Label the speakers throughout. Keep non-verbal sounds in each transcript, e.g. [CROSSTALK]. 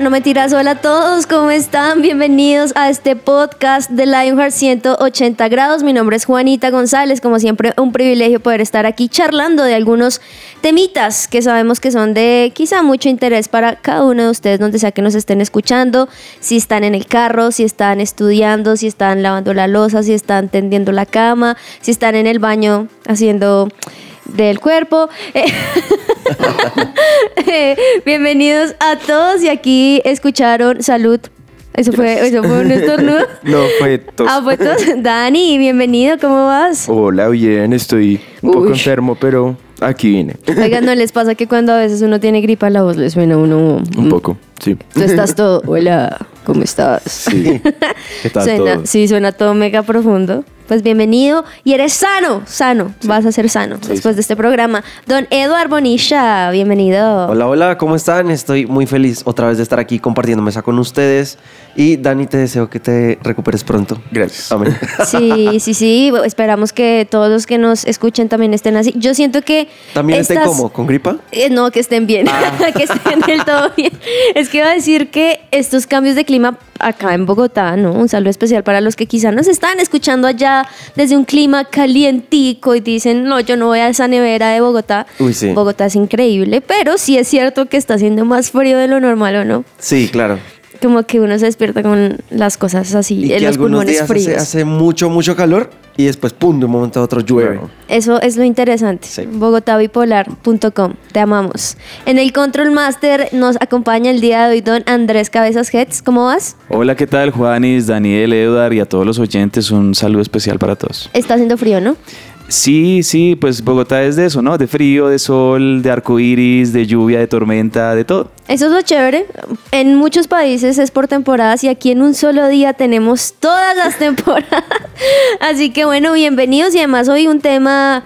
Speaker 1: No me tiras, hola a todos, ¿cómo están? Bienvenidos a este podcast de Lionheart 180 grados. Mi nombre es Juanita González. Como siempre, un privilegio poder estar aquí charlando de algunos temitas que sabemos que son de quizá mucho interés para cada uno de ustedes, donde sea que nos estén escuchando. Si están en el carro, si están estudiando, si están lavando la losa, si están tendiendo la cama, si están en el baño haciendo del cuerpo. Eh, [LAUGHS] bienvenidos a todos y aquí escucharon salud. Eso fue, eso fue un estornudo. [LAUGHS]
Speaker 2: No, fue tos.
Speaker 1: Ah, fue tos. Dani, bienvenido, ¿cómo vas?
Speaker 2: Hola, bien, estoy un poco enfermo, pero aquí vine.
Speaker 1: Oigan, ¿no [LAUGHS] les pasa que cuando a veces uno tiene gripa la voz le suena a uno?
Speaker 2: Un poco, sí.
Speaker 1: Tú estás todo, hola, ¿cómo estás?
Speaker 2: Sí. ¿Qué tal
Speaker 1: Suena,
Speaker 2: todo?
Speaker 1: sí, suena todo mega profundo. Pues bienvenido y eres sano, sano, vas a ser sano después de este programa. Don Eduard Bonilla, bienvenido.
Speaker 3: Hola, hola, ¿cómo están? Estoy muy feliz otra vez de estar aquí compartiendo mesa con ustedes. Y Dani, te deseo que te recuperes pronto.
Speaker 2: Gracias.
Speaker 3: Amén. [LAUGHS]
Speaker 1: Sí, sí, sí, esperamos que todos los que nos escuchen también estén así. Yo siento que...
Speaker 3: ¿También estén como? ¿Con gripa?
Speaker 1: Eh, no, que estén bien, [LAUGHS] que estén del todo bien. Es que iba a decir que estos cambios de clima acá en Bogotá, ¿no? Un saludo especial para los que quizás nos están escuchando allá desde un clima calientico y dicen, no, yo no voy a esa nevera de Bogotá.
Speaker 3: Uy, sí.
Speaker 1: Bogotá es increíble, pero sí es cierto que está haciendo más frío de lo normal, ¿o no?
Speaker 3: Sí, claro.
Speaker 1: Como que uno se despierta con las cosas así,
Speaker 3: Y
Speaker 1: en
Speaker 3: que
Speaker 1: los
Speaker 3: algunos
Speaker 1: pulmones
Speaker 3: días
Speaker 1: fríos.
Speaker 3: hace, hace mucho, mucho calor y después, pum, de un momento a otro llueve.
Speaker 1: Eso es lo interesante.
Speaker 3: Sí.
Speaker 1: Bogotabipolar.com. Te amamos. En el Control Master nos acompaña el día de hoy don Andrés Cabezas Heads. ¿Cómo vas?
Speaker 4: Hola, ¿qué tal Juanis, Daniel, Edward y a todos los oyentes? Un saludo especial para todos.
Speaker 1: Está haciendo frío, ¿no?
Speaker 4: Sí, sí, pues Bogotá es de eso, ¿no? De frío, de sol, de arco iris, de lluvia, de tormenta, de todo.
Speaker 1: Eso es lo chévere. En muchos países es por temporadas y aquí en un solo día tenemos todas las [LAUGHS] temporadas. Así que bueno, bienvenidos y además hoy un tema,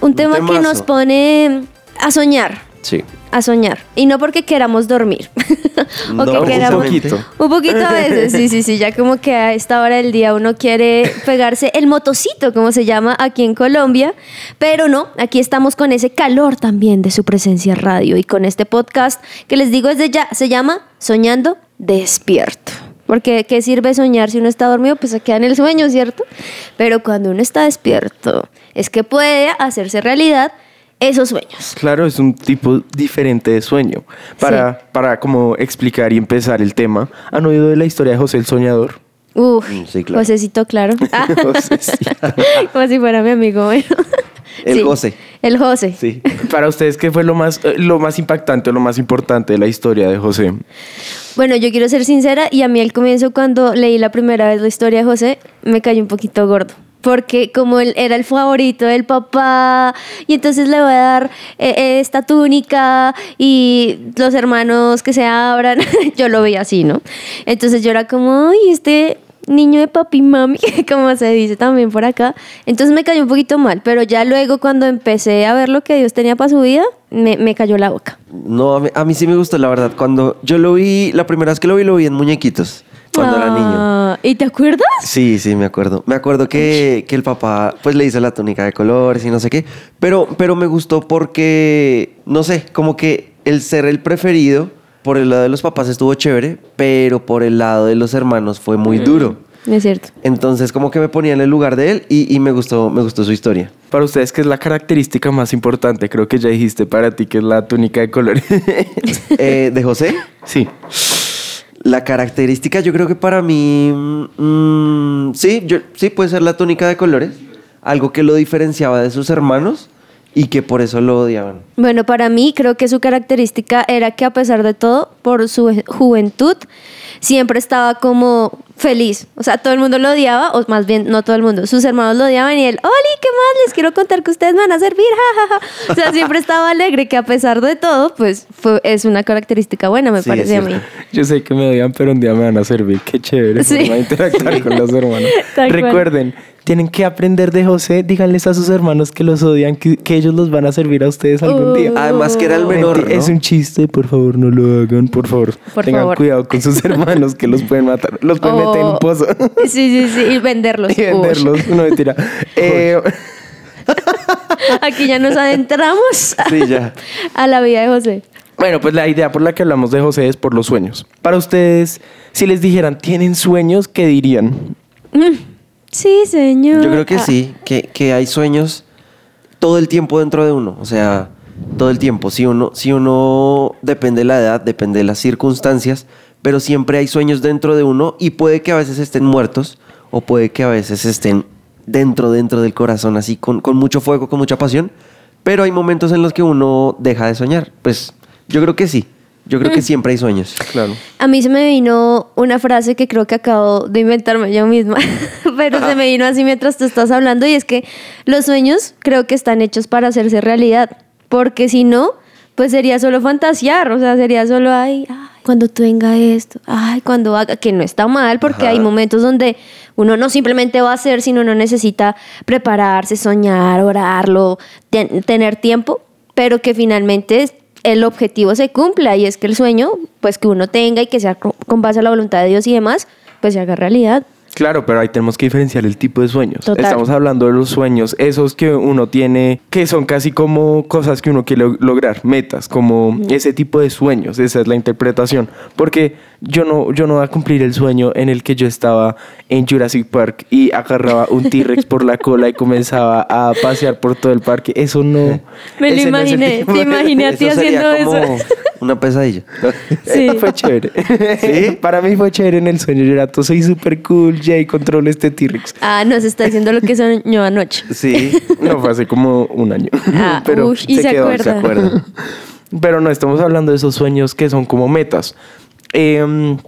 Speaker 1: un, tema que nos pone a soñar.
Speaker 3: Sí.
Speaker 1: A soñar. Y no porque queramos dormir. [LAUGHS] o
Speaker 3: No,
Speaker 1: que queramos.
Speaker 3: un
Speaker 2: poquito.
Speaker 1: Un poquito a veces, sí, sí, sí. Ya como que a esta hora del día uno quiere pegarse el motocito, como se llama aquí en Colombia. Pero no, aquí estamos con ese calor también de su presencia radio y con este podcast que les digo desde ya, se llama Soñando Despierto. Porque ¿qué sirve soñar si uno está dormido? Pues se queda en el sueño, ¿cierto? Pero cuando uno está despierto, es que puede hacerse realidad esos sueños.
Speaker 2: Claro, es un tipo diferente de sueño. Para, para como explicar y empezar el tema, ¿han oído de la historia de José el Soñador?
Speaker 1: Uf,
Speaker 3: Sí, claro.
Speaker 1: Josecito, claro. [LAUGHS] Ah. [LAUGHS] Como si fuera mi amigo. bueno.
Speaker 3: El José.
Speaker 1: El José.
Speaker 2: Sí. [LAUGHS] Para ustedes, ¿qué fue lo más, eh, lo más impactante o lo más importante de la historia de José?
Speaker 1: Bueno, yo quiero ser sincera y a mí al comienzo cuando leí la primera vez la historia de José me cayó un poquito gordo. Porque como él era el favorito del papá y entonces le voy a dar eh, eh, esta túnica y los hermanos que se abran, [LAUGHS] yo lo veía así, ¿no? Entonces yo era como, ay, este niño de papi mami, [LAUGHS] como se dice también por acá. Entonces me cayó un poquito mal, pero ya luego cuando empecé a ver lo que Dios tenía para su vida, me, me cayó la boca.
Speaker 3: No, a mí, a mí sí me gustó, la verdad. Cuando yo lo vi, la primera vez que lo vi, lo vi en muñequitos. Cuando era niño.
Speaker 1: ¿Y te acuerdas?
Speaker 3: Sí, sí, me acuerdo. Me acuerdo que, que el papá pues le hizo la túnica de colores y no sé qué. Pero, pero me gustó porque, no sé, como que el ser el preferido por el lado de los papás estuvo chévere, pero por el lado de los hermanos fue muy duro.
Speaker 1: Es cierto.
Speaker 3: Entonces como que me ponía en el lugar de él y, y me, gustó, me gustó su historia.
Speaker 2: Para ustedes, ¿qué es la característica más importante? Creo que ya dijiste para ti que es la túnica de colores. [LAUGHS]
Speaker 3: Eh, de José,
Speaker 2: sí.
Speaker 3: La característica yo creo que para mí, mm, sí, sí puede ser la túnica de colores, algo que lo diferenciaba de sus hermanos y que por eso lo odiaban.
Speaker 1: Bueno, para mí creo que su característica era que a pesar de todo, por su juventud, siempre estaba como feliz. O sea, todo el mundo lo odiaba, o más bien no todo el mundo. Sus hermanos lo odiaban y él, Oli, ¿qué más? Les quiero contar que ustedes me van a servir. [LAUGHS] ja, ja, ja". O sea, siempre estaba alegre, que a pesar de todo, pues fue, es una característica buena, me
Speaker 3: Sí,
Speaker 1: parece a mí.
Speaker 2: Yo sé que me odian, pero un día me van a servir. Qué chévere
Speaker 1: Sí.
Speaker 2: forma de interactuar con los hermanos. [LAUGHS] Recuerden, tienen que aprender de José. Díganles a sus hermanos que los odian, que, que ellos los van a servir a ustedes algún día.
Speaker 1: Uh.
Speaker 3: Además que era el menor.
Speaker 2: Es un chiste, por favor, no lo hagan, por favor.
Speaker 1: Por
Speaker 2: Tengan
Speaker 1: favor.
Speaker 2: cuidado con sus [LAUGHS] hermanos que los pueden matar. Los pueden meter en un pozo [LAUGHS]
Speaker 1: Sí, sí, sí, y venderlos. [LAUGHS]
Speaker 2: y venderlos. No, mentira. [LAUGHS] Eh.
Speaker 1: Aquí ya nos adentramos
Speaker 3: Sí, ya.
Speaker 1: a la vida de José.
Speaker 2: bueno, pues la idea por la que hablamos de José es por los sueños. Para ustedes, si les dijeran, ¿tienen sueños? ¿Qué dirían?
Speaker 1: Sí, señor.
Speaker 3: Yo creo que
Speaker 1: Ah,
Speaker 3: sí, que, que hay sueños todo el tiempo dentro de uno. O sea, todo el tiempo. Si uno, si uno depende de la edad, depende de las circunstancias, pero siempre hay sueños dentro de uno y puede que a veces estén muertos o puede que a veces estén dentro, dentro del corazón, así con, con mucho fuego, con mucha pasión. Pero hay momentos en los que uno deja de soñar. Pues yo creo que sí. Yo creo que siempre hay sueños.
Speaker 2: Claro.
Speaker 1: A mí se me vino una frase que creo que acabo de inventarme yo misma, [LAUGHS] pero se me vino así mientras tú estás hablando y es que los sueños creo que están hechos para hacerse realidad, porque si no, pues sería solo fantasear, o sea, sería solo, ay, ay, cuando tenga esto, ay, cuando haga, que no está mal, porque
Speaker 3: Ajá.
Speaker 1: hay momentos donde uno no simplemente va a hacer, sino uno necesita prepararse, soñar, orarlo, ten- tener tiempo, pero que finalmente el objetivo se cumpla y es que el sueño, pues que uno tenga y que sea con con base a la voluntad de Dios y demás, pues se haga realidad.
Speaker 2: Claro, pero ahí tenemos que diferenciar el tipo de sueños.
Speaker 1: Total.
Speaker 2: Estamos hablando de los sueños, esos que uno tiene, que son casi como cosas que uno quiere lo- lograr, metas, como ese tipo de sueños, esa es la interpretación. Porque yo no, yo no voy a cumplir el sueño en el que yo estaba en Jurassic Park y agarraba un T-Rex por la cola y comenzaba a pasear por todo el parque. Eso no.
Speaker 1: Me lo
Speaker 2: no
Speaker 1: imaginé,
Speaker 2: tipo
Speaker 1: te [LAUGHS] imaginé a ti
Speaker 3: Eso sería
Speaker 1: haciendo
Speaker 3: como
Speaker 1: eso.
Speaker 3: una pesadilla. [LAUGHS]
Speaker 1: Sí.
Speaker 2: fue chévere.
Speaker 3: ¿Sí? [LAUGHS]
Speaker 2: Para mí fue chévere en el sueño. Yo era todo, soy súper cool, Jay, controlo este T-Rex.
Speaker 1: Ah, nos está diciendo lo que soñó anoche.
Speaker 3: Sí.
Speaker 2: No, fue hace como un año.
Speaker 1: Ah, ush, y se
Speaker 2: quedó,
Speaker 1: acuerda.
Speaker 3: Se acuerda.
Speaker 2: Pero no, estamos hablando de esos sueños que son como metas. Em,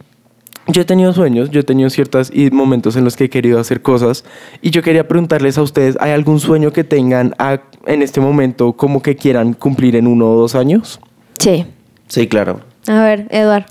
Speaker 2: yo he tenido sueños, yo he tenido ciertos momentos en los que he querido hacer cosas y yo quería preguntarles a ustedes, ¿hay algún sueño que tengan a- en este momento como que quieran cumplir en uno o dos años?
Speaker 1: Sí.
Speaker 3: Sí, claro.
Speaker 1: A ver, Eduard.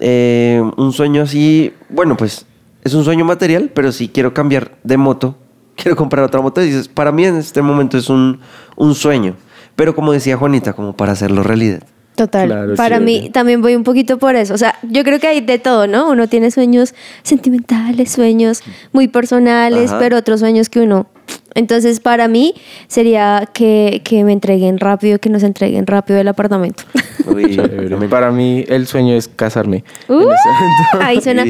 Speaker 3: Eh, un sueño así, bueno, pues es un sueño material, pero si quiero cambiar de moto, [LAUGHS] quiero comprar otra moto, dices, para mí en este momento es un, un sueño. Pero como decía Juanita, como para hacerlo realidad.
Speaker 1: Total.
Speaker 2: Claro,
Speaker 1: Para
Speaker 2: chévere.
Speaker 1: mí también voy un poquito por eso. O sea, yo creo que hay de todo, ¿no? Uno tiene sueños sentimentales, sueños muy personales,
Speaker 3: Ajá.
Speaker 1: pero otros sueños que uno. Entonces, para mí sería que, que me entreguen rápido, que nos entreguen rápido el apartamento. [LAUGHS]
Speaker 3: Uy.
Speaker 2: Para mí el sueño es casarme.
Speaker 1: Uh, ahí suena.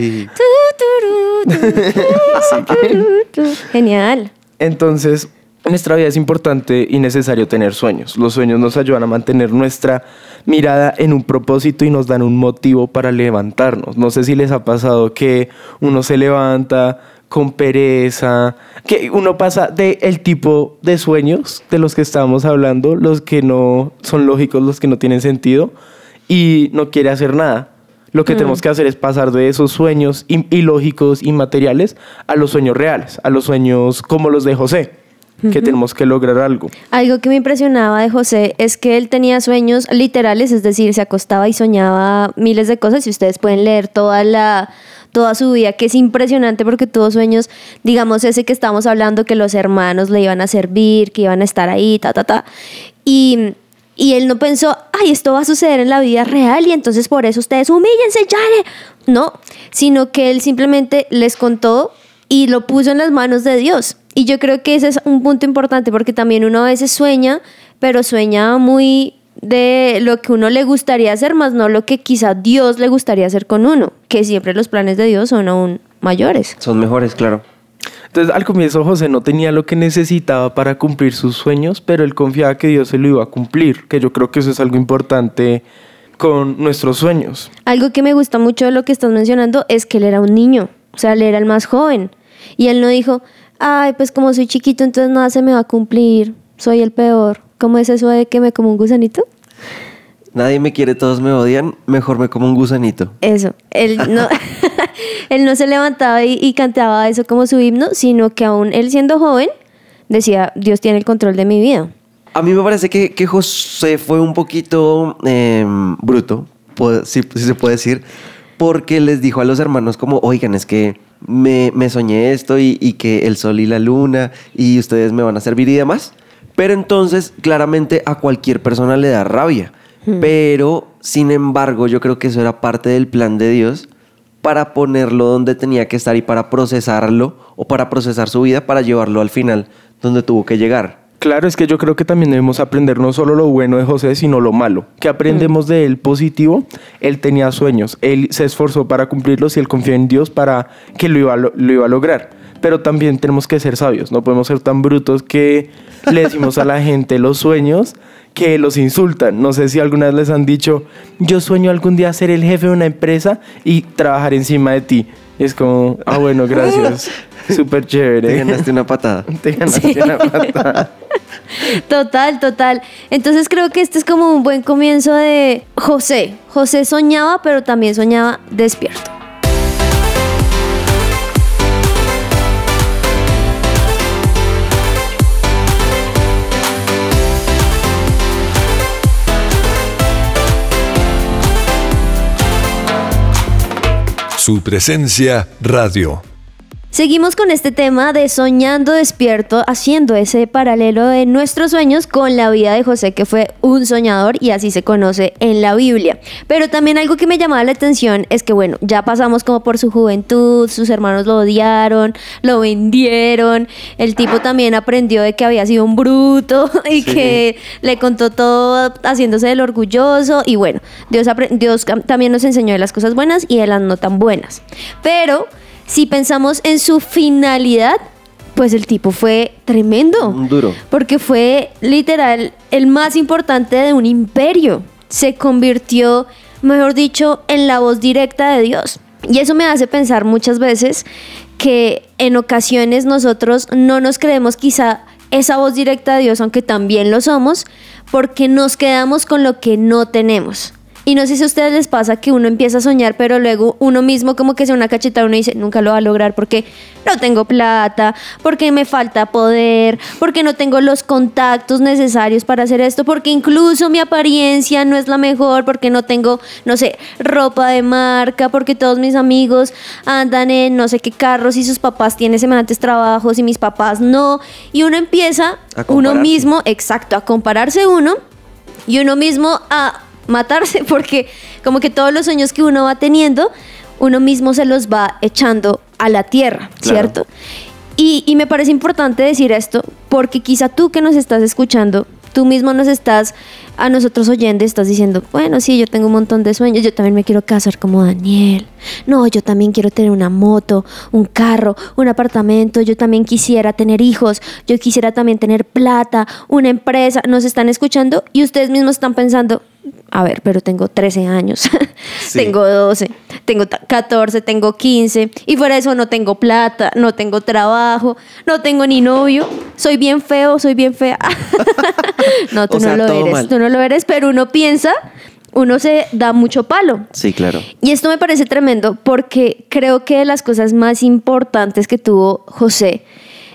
Speaker 1: Genial.
Speaker 2: Entonces, en nuestra vida es importante y necesario tener sueños. Los sueños nos ayudan a mantener nuestra mirada en un propósito y nos dan un motivo para levantarnos. No sé si les ha pasado que uno se levanta con pereza, que uno pasa de el tipo de sueños de los que estábamos hablando, los que no son lógicos, los que no tienen sentido, y no quiere hacer nada. Lo que tenemos que hacer es pasar de esos sueños ilógicos, inmateriales, a los sueños reales, a los sueños como los de José, que tenemos que lograr algo.
Speaker 1: Algo que me impresionaba de José es que él tenía sueños literales, es decir, se acostaba y soñaba miles de cosas y ustedes pueden leer toda la toda su vida, que es impresionante porque tuvo sueños, digamos ese que estamos hablando que los hermanos le iban a servir, que iban a estar ahí, ta ta ta. Y y él no pensó, ay, esto va a suceder en la vida real y entonces por eso ustedes humíllense, ya. No, sino que él simplemente les contó y lo puso en las manos de Dios. Y yo creo que ese es un punto importante porque también uno a veces sueña, pero sueña muy de lo que uno le gustaría hacer, más no lo que quizá Dios le gustaría hacer con uno, que siempre los planes de Dios son aún mayores.
Speaker 3: Son mejores, claro.
Speaker 2: Entonces, al comienzo José no tenía lo que necesitaba para cumplir sus sueños, pero él confiaba que Dios se lo iba a cumplir, que yo creo que eso es algo importante con nuestros sueños.
Speaker 1: Algo que me gusta mucho de lo que estás mencionando es que él era un niño, o sea, él era el más joven. Y él no dijo, ay, pues como soy chiquito, entonces nada se me va a cumplir, soy el peor. ¿Cómo es eso de que me como un gusanito?
Speaker 3: Nadie me quiere, todos me odian, mejor me como un gusanito.
Speaker 1: Eso, él no, [LAUGHS] [LAUGHS] él no se levantaba y, y cantaba eso como su himno, sino que aún él siendo joven decía, Dios tiene el control de mi vida.
Speaker 3: A mí me parece que, que José fue un poquito eh, bruto, si, si se puede decir, porque les dijo a los hermanos como, oigan, es que me, me soñé esto y, y que el sol y la luna y ustedes me van a servir y demás. Pero entonces, claramente a cualquier persona le da rabia. Pero, sin embargo, yo creo que eso era parte del plan de Dios para ponerlo donde tenía que estar y para procesarlo o para procesar su vida para llevarlo al final donde tuvo que llegar.
Speaker 2: Claro, es que yo creo que también debemos aprender no solo lo bueno de José, sino lo malo. Que aprendemos de él positivo. Él tenía sueños, él se esforzó para cumplirlos y él confió en Dios para que lo iba a, lo, lo iba a lograr. Pero también tenemos que ser sabios, no podemos ser tan brutos que le decimos a la gente los sueños que los insultan. No sé si alguna vez les han dicho, yo sueño algún día ser el jefe de una empresa y trabajar encima de ti. Y es como, ah, bueno, gracias. [LAUGHS] Súper chévere.
Speaker 3: Te ganaste una patada. [LAUGHS]
Speaker 2: Te ganaste una patada. [LAUGHS]
Speaker 1: Total, total. Entonces creo que este es como un buen comienzo de José. José soñaba, pero también soñaba despierto.
Speaker 5: Su presencia radio.
Speaker 1: Seguimos con este tema de soñando despierto, haciendo ese paralelo de nuestros sueños con la vida de José, que fue un soñador y así se conoce en la Biblia. Pero también algo que me llamaba la atención es que, bueno, ya pasamos como por su juventud, sus hermanos lo odiaron, lo vendieron, el tipo también aprendió de que había sido un bruto [LAUGHS] y que le contó todo haciéndose del orgulloso y bueno, Dios, Dios también nos enseñó de las cosas buenas y de las no tan buenas. Pero si pensamos en su finalidad, pues el tipo fue tremendo.
Speaker 3: Un duro.
Speaker 1: Porque fue literal el más importante de un imperio. Se convirtió, mejor dicho, en la voz directa de Dios. Y eso me hace pensar muchas veces que en ocasiones nosotros no nos creemos quizá esa voz directa de Dios, aunque también lo somos, porque nos quedamos con lo que no tenemos. Y no sé si a ustedes les pasa que uno empieza a soñar, pero luego uno mismo como que se una cachetada, uno dice, nunca lo va a lograr porque no tengo plata, porque me falta poder, porque no tengo los contactos necesarios para hacer esto, porque incluso mi apariencia no es la mejor, porque no tengo, no sé, ropa de marca, porque todos mis amigos andan en no sé qué carros y sus papás tienen semejantes trabajos y mis papás no. Y uno empieza, uno mismo, exacto, a compararse uno y uno mismo a matarse [LAUGHS] porque como que todos los sueños que uno va teniendo, uno mismo se los va echando a la tierra,
Speaker 3: Claro.
Speaker 1: ¿cierto? Y, y me parece importante decir esto porque quizá tú que nos estás escuchando, tú mismo nos estás, a nosotros oyentes, estás diciendo, bueno, sí, yo tengo un montón de sueños, yo también me quiero casar como Daniel, no, yo también quiero tener una moto, un carro, un apartamento, yo también quisiera tener hijos, yo quisiera también tener plata, una empresa, nos están escuchando y ustedes mismos están pensando, a ver, pero tengo 13 años, [LAUGHS] tengo 12, tengo ta- 14, tengo 15 y fuera de eso no tengo plata, no tengo trabajo, no tengo ni novio, soy bien feo, soy bien fea. [LAUGHS] no, tú
Speaker 3: O
Speaker 1: no lo eres,
Speaker 3: mal.
Speaker 1: tú no lo eres, pero uno piensa, uno se da mucho palo.
Speaker 3: Sí, claro.
Speaker 1: Y esto me parece tremendo porque creo que de las cosas más importantes que tuvo José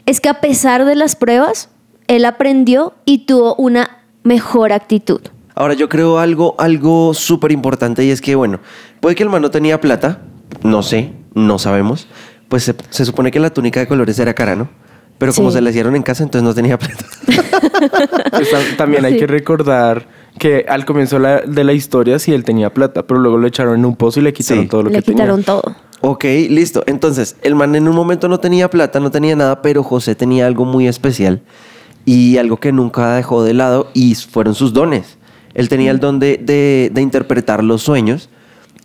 Speaker 1: es que a pesar de las pruebas, él aprendió y tuvo una mejor actitud.
Speaker 3: Ahora yo creo algo, algo súper importante y es que, bueno, puede que el man no tenía plata, no sé, no sabemos. Pues se, se supone que la túnica de colores era cara, ¿no? Pero como
Speaker 1: Sí.
Speaker 3: se la hicieron en casa, entonces no tenía plata. [LAUGHS]
Speaker 2: Pues, tam- también hay
Speaker 1: Sí.
Speaker 2: que recordar que al comienzo la- de la historia sí él tenía plata, pero luego lo echaron en un pozo y le quitaron
Speaker 3: Sí.
Speaker 2: todo lo
Speaker 1: Le
Speaker 2: que
Speaker 1: quitaron
Speaker 2: tenía.
Speaker 1: todo.
Speaker 3: ok, listo. Entonces, el man en un momento no tenía plata, no tenía nada, pero José tenía algo muy especial y algo que nunca dejó de lado y fueron sus dones. Él tenía el don de, de- interpretar los sueños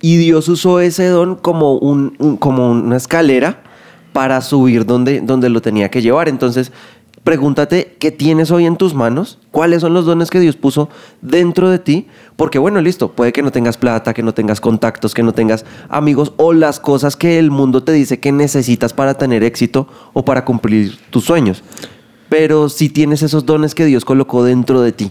Speaker 3: y Dios usó ese don como, un, como una escalera para subir donde, donde lo tenía que llevar. Entonces, pregúntate qué tienes hoy en tus manos, cuáles son los dones que Dios puso dentro de ti, porque bueno, listo, puede que no tengas plata, que no tengas contactos, que no tengas amigos o las cosas que el mundo te dice que necesitas para tener éxito o para cumplir tus sueños. Pero si tienes esos dones que Dios colocó dentro de ti.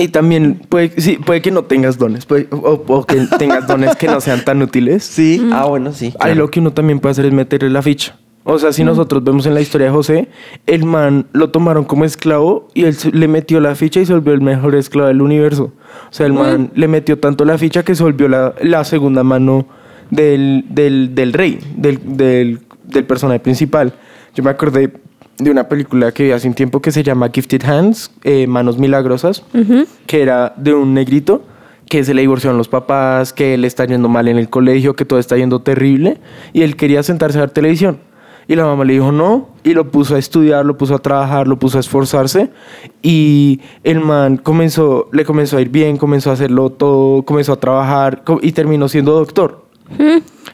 Speaker 2: Y también puede, sí, puede que no tengas dones, puede- o, o que [LAUGHS] tengas dones que no sean tan útiles.
Speaker 3: Sí, ah, bueno, sí.
Speaker 2: Ahí
Speaker 3: claro.
Speaker 2: lo que uno también puede hacer es meterle la ficha. O sea, si nosotros vemos en la historia de José, el man lo tomaron como esclavo y él le metió la ficha y se volvió el mejor esclavo del universo. O sea, el man le metió tanto la ficha que se volvió la, la segunda mano del, del, del rey, del, del, del personaje principal. Yo me acordé de una película que vi hace un tiempo que se llama Gifted Hands, eh, Manos Milagrosas, que era de un negrito que se le divorciaron los papás, que le está yendo mal en el colegio, que todo está yendo terrible, y él quería sentarse a ver televisión. Y la mamá le dijo no, y lo puso a estudiar, lo puso a trabajar, lo puso a esforzarse, y el man comenzó, le comenzó a ir bien, comenzó a hacerlo todo, comenzó a trabajar, y terminó siendo doctor.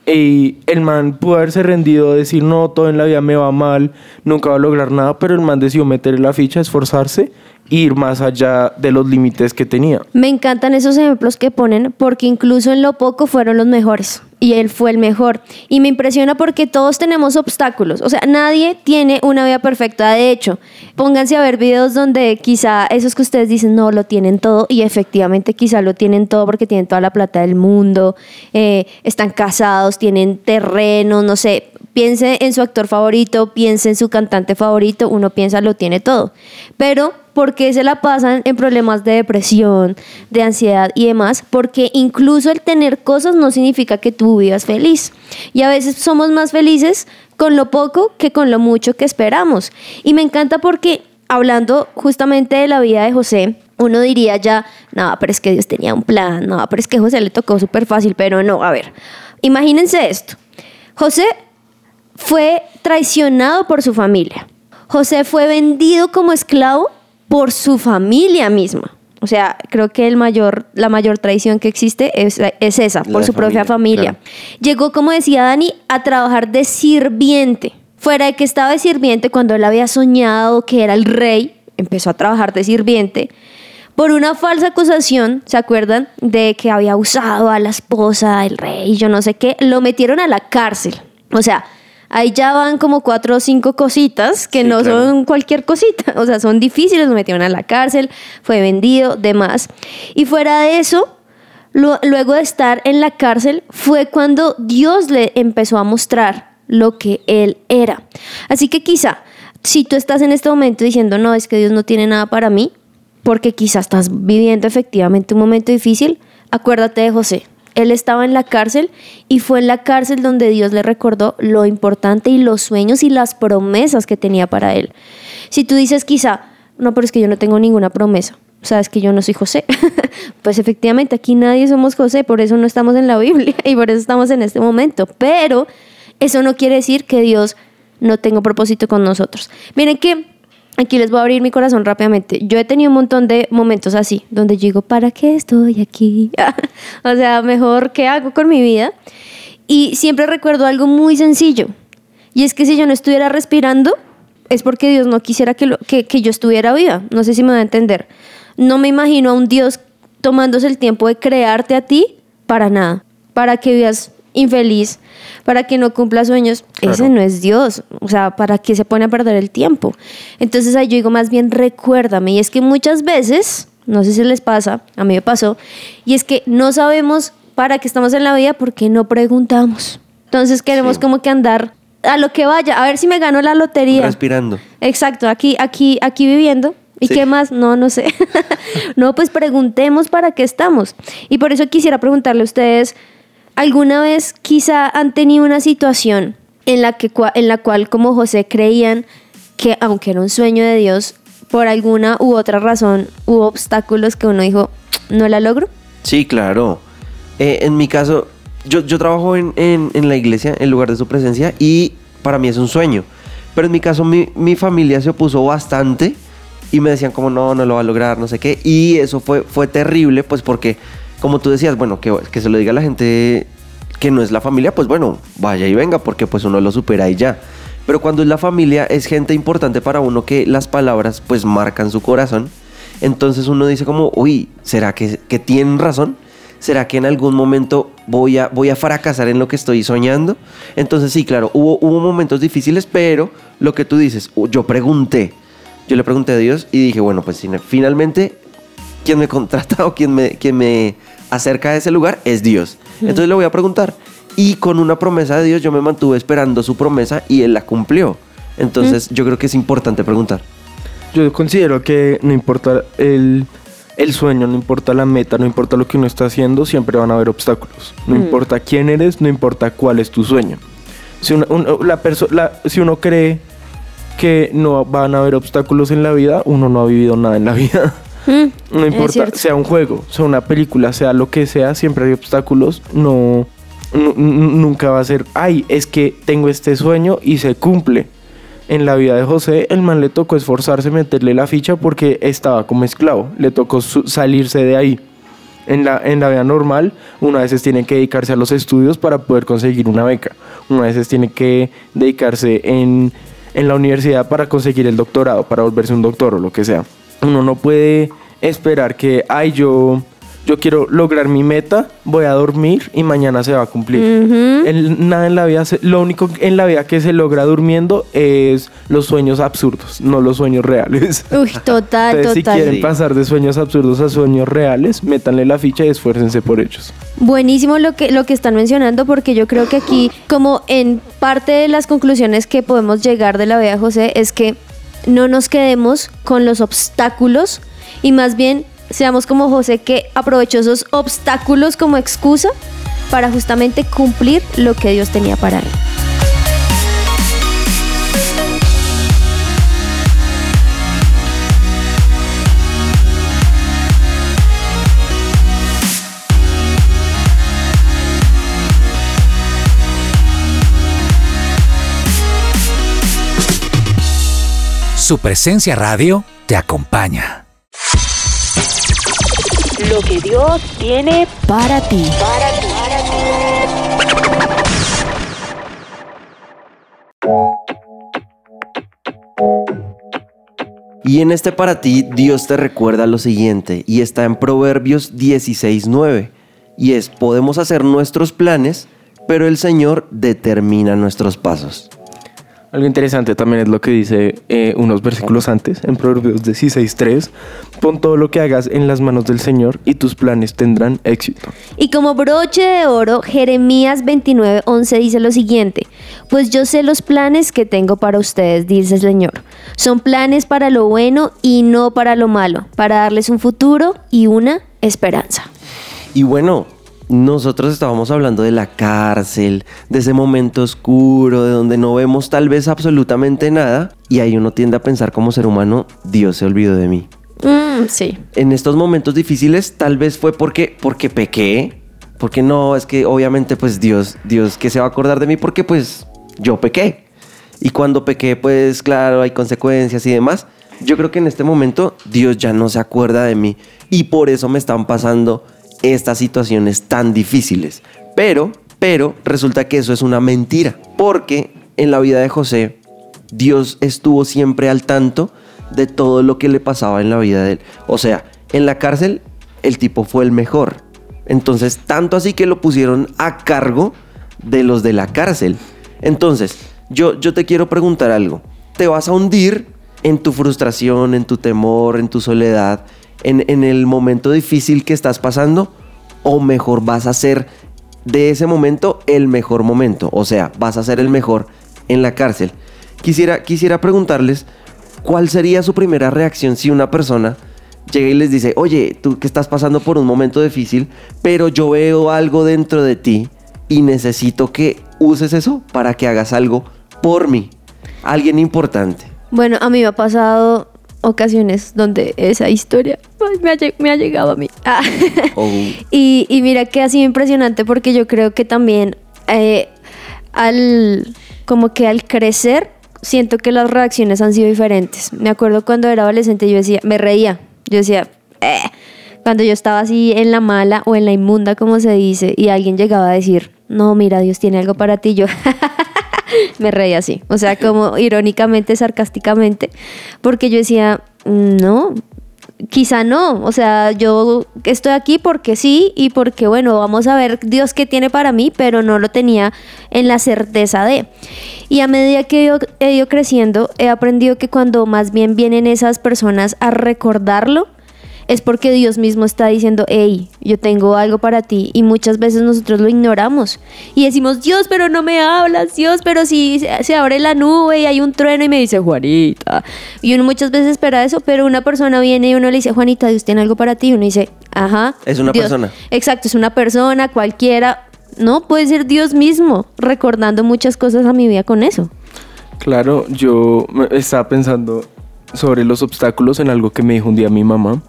Speaker 2: Y el man pudo haberse rendido, decir, no, todo en la vida me va mal, nunca va a lograr nada, pero el man decidió meter la ficha, esforzarse ir más allá de los límites que tenía.
Speaker 1: Me encantan esos ejemplos que ponen porque incluso en lo poco fueron los mejores y él fue el mejor. Y me impresiona porque todos tenemos obstáculos, o sea, nadie tiene una vida perfecta. De hecho, pónganse a ver videos donde quizá esos que ustedes dicen no lo tienen todo y efectivamente quizá lo tienen todo porque tienen toda la plata del mundo, eh, están casados, tienen terrenos, no sé. Piense en su actor favorito, piense en su cantante favorito, uno piensa lo tiene todo. Pero ¿Por qué se la pasan en problemas de depresión, de ansiedad y demás? Porque incluso el tener cosas no significa que tú vivas feliz. Y a veces somos más felices con lo poco que con lo mucho que esperamos. Y me encanta porque hablando justamente de la vida de José, uno diría ya, no, pero es que Dios tenía un plan, no, pero es que José le tocó súper fácil, pero no, a ver, imagínense esto. José fue traicionado por su familia. José fue vendido como esclavo por su familia misma. O sea, creo que el mayor, la mayor traición que existe es, es esa,
Speaker 3: La
Speaker 1: por su propia
Speaker 3: familia,
Speaker 1: familia. Llegó, como decía Dani, a trabajar de sirviente. Fuera de que estaba de sirviente cuando él había soñado que era el rey, empezó a trabajar de sirviente por una falsa acusación, ¿se acuerdan? De que había usado a la esposa del rey, yo no sé qué, lo metieron a la cárcel. O sea, ahí ya van como cuatro o cinco cositas que
Speaker 3: Sí,
Speaker 1: no
Speaker 3: claro.
Speaker 1: son cualquier cosita, [LAUGHS] o sea, son difíciles, lo metieron a la cárcel, fue vendido, demás. Y fuera de eso, lu- luego de estar en la cárcel, fue cuando Dios le empezó a mostrar lo que él era. Así que quizá, si tú estás en este momento diciendo, no, es que Dios no tiene nada para mí, porque quizás estás viviendo efectivamente un momento difícil, acuérdate de José. Él estaba en la cárcel y fue en la cárcel donde Dios le recordó lo importante y los sueños y las promesas que tenía para él. Si tú dices quizá, no, pero es que yo no tengo ninguna promesa, sabes que yo no soy José, [LAUGHS] pues efectivamente aquí nadie somos José, por eso no estamos en la Biblia [LAUGHS] y por eso estamos en este momento, pero eso no quiere decir que Dios no tenga propósito con nosotros. Miren que Aquí les voy a abrir mi corazón rápidamente. Yo he tenido un montón de momentos así, donde digo, ¿para qué estoy aquí? [LAUGHS] o sea, mejor, ¿qué hago con mi vida? Y siempre recuerdo algo muy sencillo. Y es que si yo no estuviera respirando, es porque Dios no quisiera que, que yo estuviera viva. No sé si me va a entender. No me imagino a un Dios tomándose el tiempo de crearte a ti para nada. Para que vivas infeliz, para que no cumpla sueños. Ese no es Dios. O sea, ¿para qué se pone a perder el tiempo? Entonces ahí yo digo, más bien recuérdame. Y es que muchas veces, no sé si les pasa, a mí me pasó, y es que no sabemos para qué estamos en la vida porque no preguntamos. Entonces queremos
Speaker 3: Sí.
Speaker 1: como que andar a lo que vaya, a ver si me gano la lotería.
Speaker 3: Respirando.
Speaker 1: Exacto, aquí, aquí, aquí viviendo. ¿Y
Speaker 3: Sí.
Speaker 1: qué más? No, no sé. [LAUGHS] no, pues preguntemos para qué estamos. Y por eso quisiera preguntarle a ustedes, ¿alguna vez quizá han tenido una situación en la, que, en la cual como José creían que aunque era un sueño de Dios, por alguna u otra razón hubo obstáculos que uno dijo, no la logro?
Speaker 3: Sí, claro. Eh, en mi caso, yo, yo trabajo en, en- en la iglesia, en lugar de su presencia, y para mí es un sueño. Pero en mi caso, mi, mi familia se opuso bastante y me decían como, no, no lo va a lograr, no sé qué. Y eso fue, fue terrible, pues porque, como tú decías, bueno, que, se lo diga a la gente que no es la familia, pues bueno, vaya y venga, porque pues uno lo supera y ya. Pero cuando es la familia, es gente importante para uno que las palabras pues marcan su corazón. Entonces uno dice como, uy, ¿será que, que tienen razón? ¿Será que en algún momento voy a, voy a fracasar en lo que estoy soñando? Entonces sí, claro, hubo, hubo momentos difíciles, pero lo que tú dices, yo pregunté, yo le pregunté a Dios y dije, bueno, pues fina- finalmente quien me contrata o quien me, quien me acerca a ese lugar es Dios. Entonces le voy a preguntar. Y con una promesa de Dios yo me mantuve esperando su promesa y Él la cumplió. Entonces yo creo que es importante preguntar.
Speaker 2: Yo considero que no importa el, el sueño, no importa la meta, no importa lo que uno está haciendo, siempre van a haber obstáculos. No importa quién eres, no importa cuál es tu sueño. Si, una- un- la la- si uno cree que no van a haber obstáculos en la vida, uno no ha vivido nada en la vida.
Speaker 1: Mm,
Speaker 2: No importa, sea un juego, sea una película, sea lo que sea, siempre hay obstáculos. No, nu- nu- nunca va a ser, ay, es que tengo este sueño y se cumple. En la vida de José, el man le tocó esforzarse, meterle la ficha porque estaba como esclavo. Le tocó salirse de ahí. En la, en la vida normal, una veces tiene que dedicarse a los estudios para poder conseguir una beca. Una veces tiene que dedicarse en, en la universidad para conseguir el doctorado, para volverse un doctor o lo que sea. Uno no puede esperar que, ay, yo, yo quiero lograr mi meta, voy a dormir y mañana se va a cumplir. El- nada en la vida, se- lo único en la vida que se logra durmiendo es los sueños absurdos, no los sueños reales.
Speaker 1: Uy, total, [LAUGHS]
Speaker 2: Entonces, si
Speaker 1: total.
Speaker 2: quieren
Speaker 3: Sí.
Speaker 2: pasar de sueños absurdos a sueños reales, métanle la ficha y esfuércense por ellos.
Speaker 1: Buenísimo lo que, lo que están mencionando porque yo creo que aquí, como en parte de las conclusiones que podemos llegar de la vida de José, es que no nos quedemos con los obstáculos y más bien seamos como José que aprovechó esos obstáculos como excusa para justamente cumplir lo que Dios tenía para él.
Speaker 6: Su presencia radio te acompaña.
Speaker 7: Lo que Dios tiene
Speaker 1: Para ti.
Speaker 3: Y en este para ti, Dios te recuerda lo siguiente, y está en Proverbios 16:9, y es, podemos hacer nuestros planes, pero el Señor determina nuestros pasos.
Speaker 2: Algo interesante también es lo que dice eh, unos versículos antes, en Proverbios 16.3, pon todo lo que hagas en las manos del Señor y tus planes tendrán éxito.
Speaker 1: Y como broche de oro, Jeremías 29:11 dice lo siguiente, pues yo sé los planes que tengo para ustedes, dice el Señor. Son planes para lo bueno y no para lo malo, para darles un futuro y una esperanza.
Speaker 3: Y bueno, nosotros estábamos hablando de la cárcel, de ese momento oscuro, de donde no vemos tal vez absolutamente nada, y ahí uno tiende a pensar como ser humano, Dios se olvidó de mí.
Speaker 1: Mm, sí.
Speaker 3: en estos momentos difíciles tal vez fue porque porque pequé, porque no, es que obviamente pues Dios, Dios que se va a acordar de mí porque pues yo pequé. Y cuando pequé pues claro, hay consecuencias y demás. Yo creo que en este momento Dios ya no se acuerda de mí y por eso me están pasando estas situaciones tan difíciles. Pero, pero resulta que eso es una mentira, porque en la vida de José Dios estuvo siempre al tanto de todo lo que le pasaba en la vida de él. O sea, en la cárcel el tipo fue el mejor. Entonces, tanto así que lo pusieron a cargo de los de la cárcel. Entonces, yo, yo te quiero preguntar algo. ¿Te vas a hundir en tu frustración, en tu temor, en tu soledad, en, en el momento difícil que estás pasando? ¿O mejor vas a ser de ese momento el mejor momento? O sea, vas a ser el mejor en la cárcel. Quisiera, quisiera preguntarles cuál sería su primera reacción si una persona llega y les dice, oye, tú que estás pasando por un momento difícil, pero yo veo algo dentro de ti y necesito que uses eso para que hagas algo por mí. Alguien importante.
Speaker 1: Bueno, a mí me ha pasado ocasiones donde esa historia ay, me, ha, lle- me ha llegado a mí. [LAUGHS] Ah.
Speaker 3: O-
Speaker 1: Y, y mira que ha sido impresionante porque yo creo que también eh, al como que al crecer siento que las reacciones han sido diferentes. Me acuerdo cuando era adolescente yo decía, me reía, yo decía, "Eh", cuando yo estaba así en la mala o en la inmunda como se dice y alguien llegaba a decir, no, mira, Dios tiene algo para ti, yo [LAUGHS] me reía así, o sea, como irónicamente, sarcásticamente, porque yo decía, no, quizá no, o sea, yo estoy aquí porque sí y porque bueno, vamos a ver Dios qué tiene para mí, pero no lo tenía en la certeza de. Y a medida que he ido creciendo, he aprendido que cuando más bien vienen esas personas a recordarlo, es porque Dios mismo está diciendo, hey, yo tengo algo para ti. Y muchas veces nosotros lo ignoramos. Y decimos, Dios, pero no me hablas, Dios, pero si se- se abre la nube y hay un trueno y me dice, Juanita. Y uno muchas veces espera eso, pero una persona viene y uno le dice, Juanita, Dios tiene algo para ti. Y uno dice, ajá.
Speaker 3: Es una
Speaker 1: Dios".
Speaker 3: persona.
Speaker 1: Exacto, es una persona, cualquiera. No, puede ser Dios mismo, recordando muchas cosas a mi vida con eso.
Speaker 2: Claro, yo me- estaba pensando sobre los obstáculos en algo que me dijo un día mi mamá.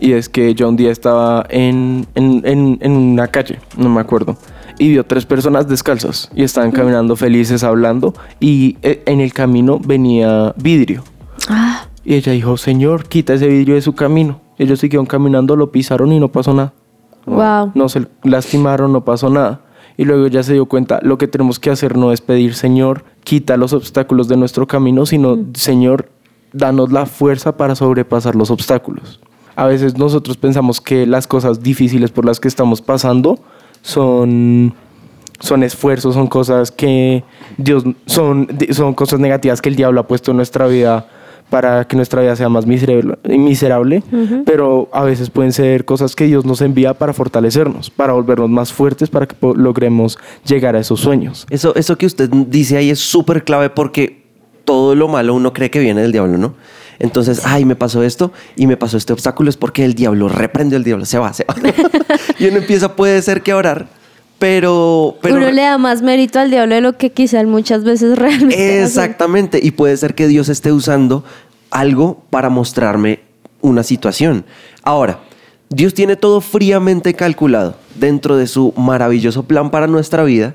Speaker 2: Y es que yo un día estaba en, en, en- en una calle, no me acuerdo, y vio tres personas descalzas y estaban caminando felices hablando y eh, en el camino venía vidrio.
Speaker 1: Ah,
Speaker 2: Y ella dijo, Señor, quita ese vidrio de su camino. Ellos siguieron caminando, lo pisaron y no pasó nada.
Speaker 1: wow.
Speaker 2: No se lastimaron, no pasó nada. Y luego ya se dio cuenta, lo que tenemos que hacer no es pedir, Señor, quita los obstáculos de nuestro camino, sino, Señor, danos la fuerza para sobrepasar los obstáculos. A veces nosotros pensamos que las cosas difíciles por las que estamos pasando son, son esfuerzos, son cosas que Dios, son, son cosas negativas que el diablo ha puesto en nuestra vida para que nuestra vida sea más miserable, miserable pero a veces pueden ser cosas que Dios nos envía para fortalecernos, para volvernos más fuertes, para que logremos llegar a esos sueños.
Speaker 3: Eso, eso que usted dice ahí es súper clave porque todo lo malo uno cree que viene del diablo, ¿no? Entonces, ay, me pasó esto y me pasó este obstáculo, es porque el diablo reprende al diablo, se va, se va. [LAUGHS] y uno empieza, puede ser que orar, pero... pero
Speaker 1: Uno le da más mérito al diablo de lo que quizá él muchas veces [LAUGHS] realmente hace.
Speaker 3: Exactamente, y puede ser que Dios esté usando algo para mostrarme una situación. Ahora, Dios tiene todo fríamente calculado dentro de su maravilloso plan para nuestra vida.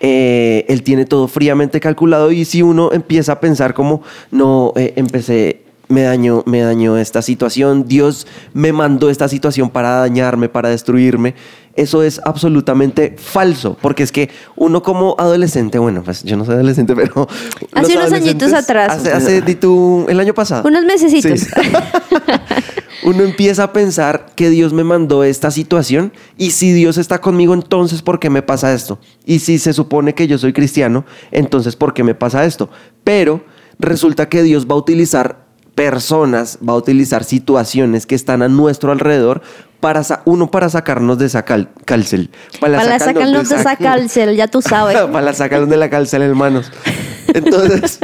Speaker 3: eh, él tiene todo fríamente calculado y si uno empieza a pensar como, no, eh, empecé, me dañó, me dañó esta situación, Dios me mandó esta situación para dañarme, para destruirme, eso es absolutamente falso, porque es que uno como adolescente, bueno, pues yo no soy adolescente, [LAUGHS] pero...
Speaker 1: Hace unos añitos atrás.
Speaker 3: Hace, hace, di tú, el año pasado.
Speaker 1: Unos mesecitos.
Speaker 3: Sí. [LAUGHS] Uno empieza a pensar que Dios me mandó esta situación y si Dios está conmigo, entonces ¿por qué me pasa esto? Y si se supone que yo soy cristiano, entonces ¿por qué me pasa esto? Pero resulta que Dios va a utilizar personas, va a utilizar situaciones que están a nuestro alrededor para uno para sacarnos de esa cal- cárcel.
Speaker 1: Para sacarnos de esa cárcel, ya tú sabes. [LAUGHS]
Speaker 3: para sacarlos de la cárcel, hermanos. Entonces,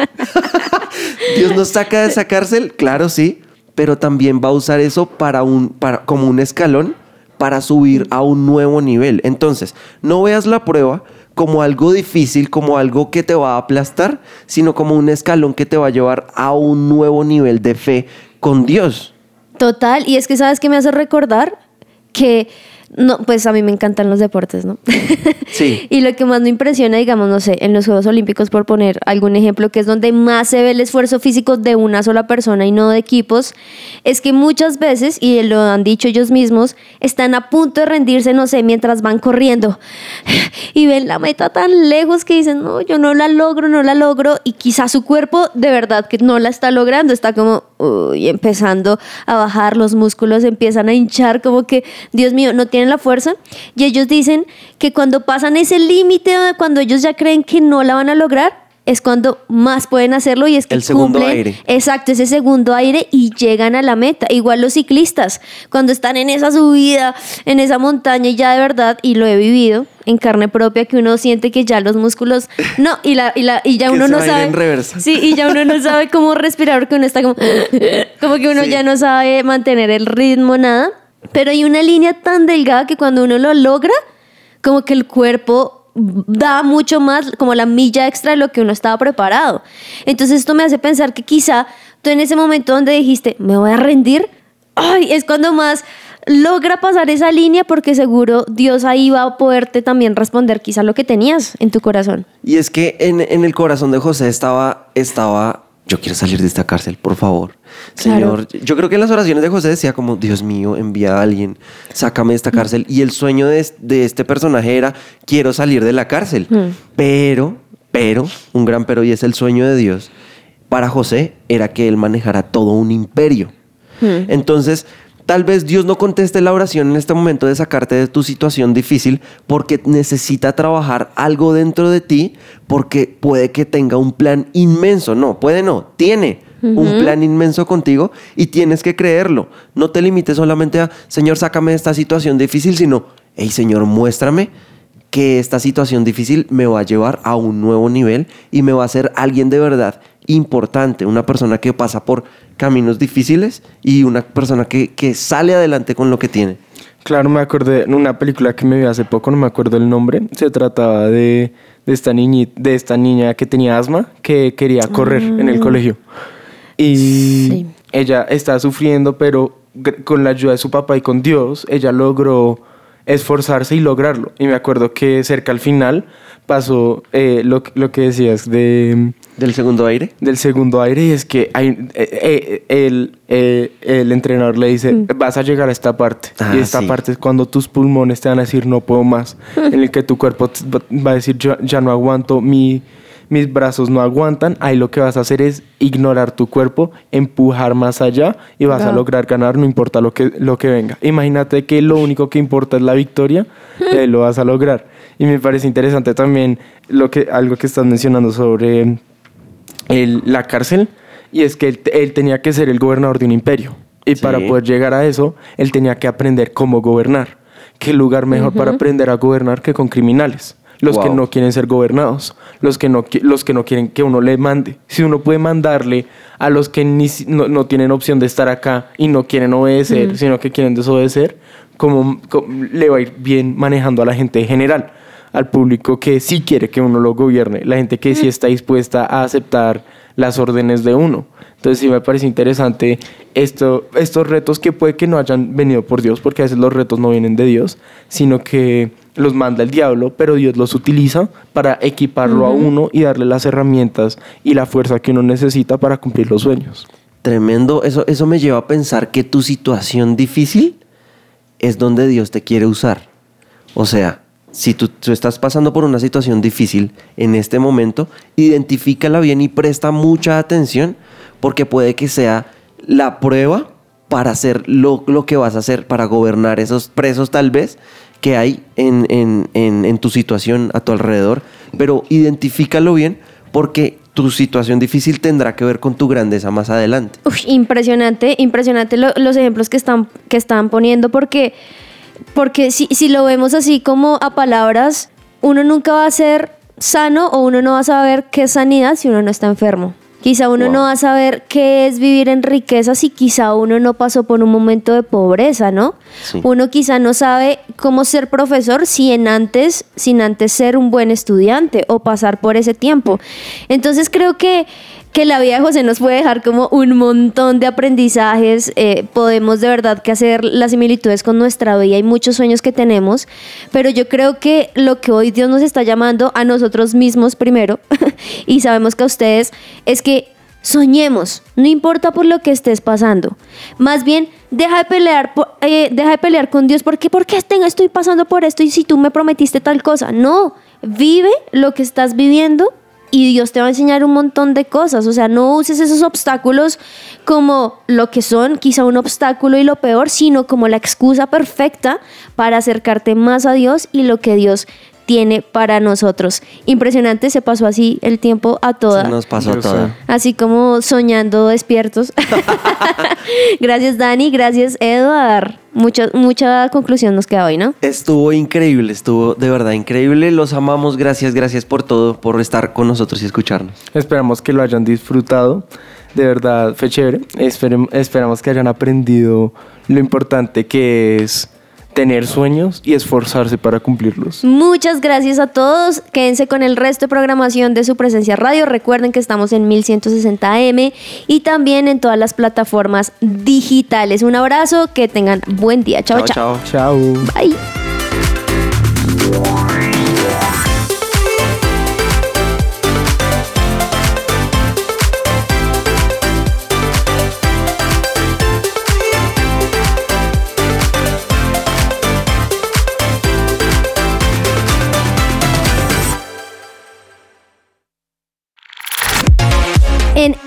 Speaker 3: [LAUGHS] Dios nos saca de esa cárcel, claro, sí, pero también va a usar eso para un, para, como un escalón para subir a un nuevo nivel. Entonces, no veas la prueba como algo difícil, como algo que te va a aplastar, sino como un escalón que te va a llevar a un nuevo nivel de fe con Dios.
Speaker 1: Total, y es que sabes que me hace recordar que no, pues a mí me encantan los deportes, ¿no? [LAUGHS]
Speaker 3: Sí.
Speaker 1: y lo que más me impresiona, digamos, no sé, en los Juegos Olímpicos, por poner algún ejemplo, que es donde más se ve el esfuerzo físico de una sola persona y no de equipos, es que muchas veces, y lo han dicho ellos mismos, están a punto de rendirse, no sé, mientras van corriendo [LAUGHS] y ven la meta tan lejos que dicen, no, yo no la logro, no la logro, y quizá su cuerpo de verdad que no la está logrando, está como, uy, empezando a bajar, los músculos empiezan a hinchar, como que, Dios mío, no tienen la fuerza. Y ellos dicen que cuando pasan ese límite, cuando ellos ya creen que no la van a lograr, es cuando más pueden hacerlo y es que
Speaker 3: El segundo
Speaker 1: cumplen-
Speaker 3: aire.
Speaker 1: Exacto, ese segundo aire y llegan a la meta. Igual los ciclistas, cuando están en esa subida, en esa montaña y ya de verdad, y lo he vivido en carne propia, que uno siente que ya los músculos, no, y, la, y, la, y ya [LAUGHS]
Speaker 3: Que
Speaker 1: uno no sabe.
Speaker 3: en reversa.
Speaker 1: Sí, y ya uno no [LAUGHS] sabe cómo respirar porque uno está como, [LAUGHS] como que uno
Speaker 3: Sí.
Speaker 1: ya no sabe mantener el ritmo, nada. Pero hay una línea tan delgada que cuando uno lo logra, como que el cuerpo da mucho más, como la milla extra de lo que uno estaba preparado. Entonces esto me hace pensar que quizá tú en ese momento donde dijiste, me voy a rendir, ay, es cuando más logra pasar esa línea porque seguro Dios ahí va a poderte también responder quizá lo que tenías en tu corazón.
Speaker 3: Y es que en, en el corazón de José estaba, estaba, yo quiero salir de esta cárcel, por favor.
Speaker 1: Claro.
Speaker 3: Señor, yo creo que en las oraciones de José decía como, Dios mío, envía a alguien, sácame de esta cárcel. Y el sueño de, de este personaje era, quiero salir de la cárcel. Pero, pero, un gran pero, y es el sueño de Dios, para José era que él manejara todo un imperio. Entonces, tal vez Dios no conteste la oración en este momento de sacarte de tu situación difícil porque necesita trabajar algo dentro de ti porque puede que tenga un plan inmenso. No, puede no, tiene, un plan inmenso contigo y tienes que creerlo. No te limites solamente a, Señor, sácame de esta situación difícil, sino, hey, Señor, muéstrame que esta situación difícil me va a llevar a un nuevo nivel y me va a hacer alguien de verdad importante, una persona que pasa por caminos difíciles y una persona que, que sale adelante con lo que tiene.
Speaker 2: Claro, me acordé de una película que me vi hace poco, no me acuerdo el nombre. Se trataba de, de esta, niñi- de esta niña que tenía asma, que quería correr en el colegio. Y
Speaker 1: Sí.
Speaker 2: ella estaba sufriendo, pero con la ayuda de su papá y con Dios, ella logró esforzarse y lograrlo. Y me acuerdo que cerca al final pasó eh, lo, lo que decías de
Speaker 3: Del segundo aire.
Speaker 2: del segundo aire y es que hay, eh, eh, el, eh, el entrenador le dice, vas a llegar a esta parte.
Speaker 3: Ah,
Speaker 2: y esta
Speaker 3: sí.
Speaker 2: parte es cuando tus pulmones te van a decir, no puedo más. [LAUGHS] en el que tu cuerpo va- a decir, "Yo ya no aguanto, mi, mis brazos no aguantan. Ahí lo que vas a hacer es ignorar tu cuerpo, empujar más allá y vas a lograr ganar, no importa lo que, lo que venga. Imagínate que lo único que importa es la victoria, lo vas a lograr. Y me parece interesante también lo que, algo que estás mencionando sobre el- la cárcel y es que él, él tenía que ser el gobernador de un imperio y
Speaker 3: Sí.
Speaker 2: para poder llegar a eso él tenía que aprender cómo gobernar qué lugar mejor para aprender a gobernar que con criminales los que
Speaker 3: Wow.
Speaker 2: no quieren ser gobernados los que no los que no quieren que uno le mande si uno puede mandarle a los que ni no, no tienen opción de estar acá y no quieren obedecer sino que quieren desobedecer como, le va a ir bien manejando a la gente en general al público que sí quiere que uno lo gobierne, la gente que sí está dispuesta a aceptar las órdenes de uno. Entonces sí me parece interesante esto, estos retos que puede que no hayan venido por Dios, porque a veces los retos no vienen de Dios, sino que los manda el diablo, pero Dios los utiliza para equiparlo a uno y darle las herramientas y la fuerza que uno necesita para cumplir los sueños.
Speaker 3: Tremendo. Eso, eso me lleva a pensar que tu situación difícil es donde Dios te quiere usar. O sea, si tú, tú estás pasando por una situación difícil en este momento, identifícala bien y presta mucha atención porque puede que sea la prueba para hacer lo, lo que vas a hacer, para gobernar esos presos tal vez que hay en, en- en- tu situación a tu alrededor. Pero identifícalo bien porque tu situación difícil tendrá que ver con tu grandeza más adelante.
Speaker 1: Impresionante, impresionante lo- los ejemplos que están, que están poniendo porque, porque si, si lo vemos así como a palabras, uno nunca va a ser sano o uno no va a saber qué es sanidad si uno no está enfermo. Quizá uno
Speaker 3: Wow.
Speaker 1: no va a saber qué es vivir en riqueza si quizá uno no pasó por un momento de pobreza, ¿no?
Speaker 3: Sí.
Speaker 1: Uno quizá no sabe cómo ser profesor si en antes, sin antes ser un buen estudiante o pasar por ese tiempo. Entonces creo que, que la vida de José nos puede dejar como un montón de aprendizajes. eh, podemos de verdad que hacer las similitudes con nuestra vida y muchos sueños que tenemos. Pero yo creo que lo que hoy Dios nos está llamando a nosotros mismos primero, [LAUGHS] y sabemos que a ustedes, es que soñemos, no importa por lo que estés pasando. Más bien, deja de pelear, por- eh, deja de pelear con Dios porque ¿por qué estoy pasando por esto y si tú me prometiste tal cosa? No, vive lo que estás viviendo y Dios te va a enseñar un montón de cosas. O sea, no uses esos obstáculos como lo que son, quizá un obstáculo y lo peor, sino como la excusa perfecta para acercarte más a Dios y lo que Dios tiene para nosotros. Impresionante, se pasó así el tiempo a toda.
Speaker 3: Se nos pasó toda.
Speaker 1: Así como soñando despiertos. [LAUGHS] gracias Dani, gracias Eduard. Mucha, mucha conclusión nos queda hoy, ¿no?
Speaker 3: Estuvo increíble, estuvo de verdad increíble. Los amamos, gracias, gracias por todo, por estar con nosotros y escucharnos.
Speaker 2: Esperamos que lo hayan disfrutado. De verdad, fue chévere. Esperem- esperamos que hayan aprendido lo importante que es tener sueños y esforzarse para cumplirlos.
Speaker 1: Muchas gracias a todos. Quédense con el resto de programación de su presencia radio. Recuerden que estamos en 1160M y también en todas las plataformas digitales. Un abrazo, que tengan buen día. chao. chao.
Speaker 2: Chao.
Speaker 1: Bye.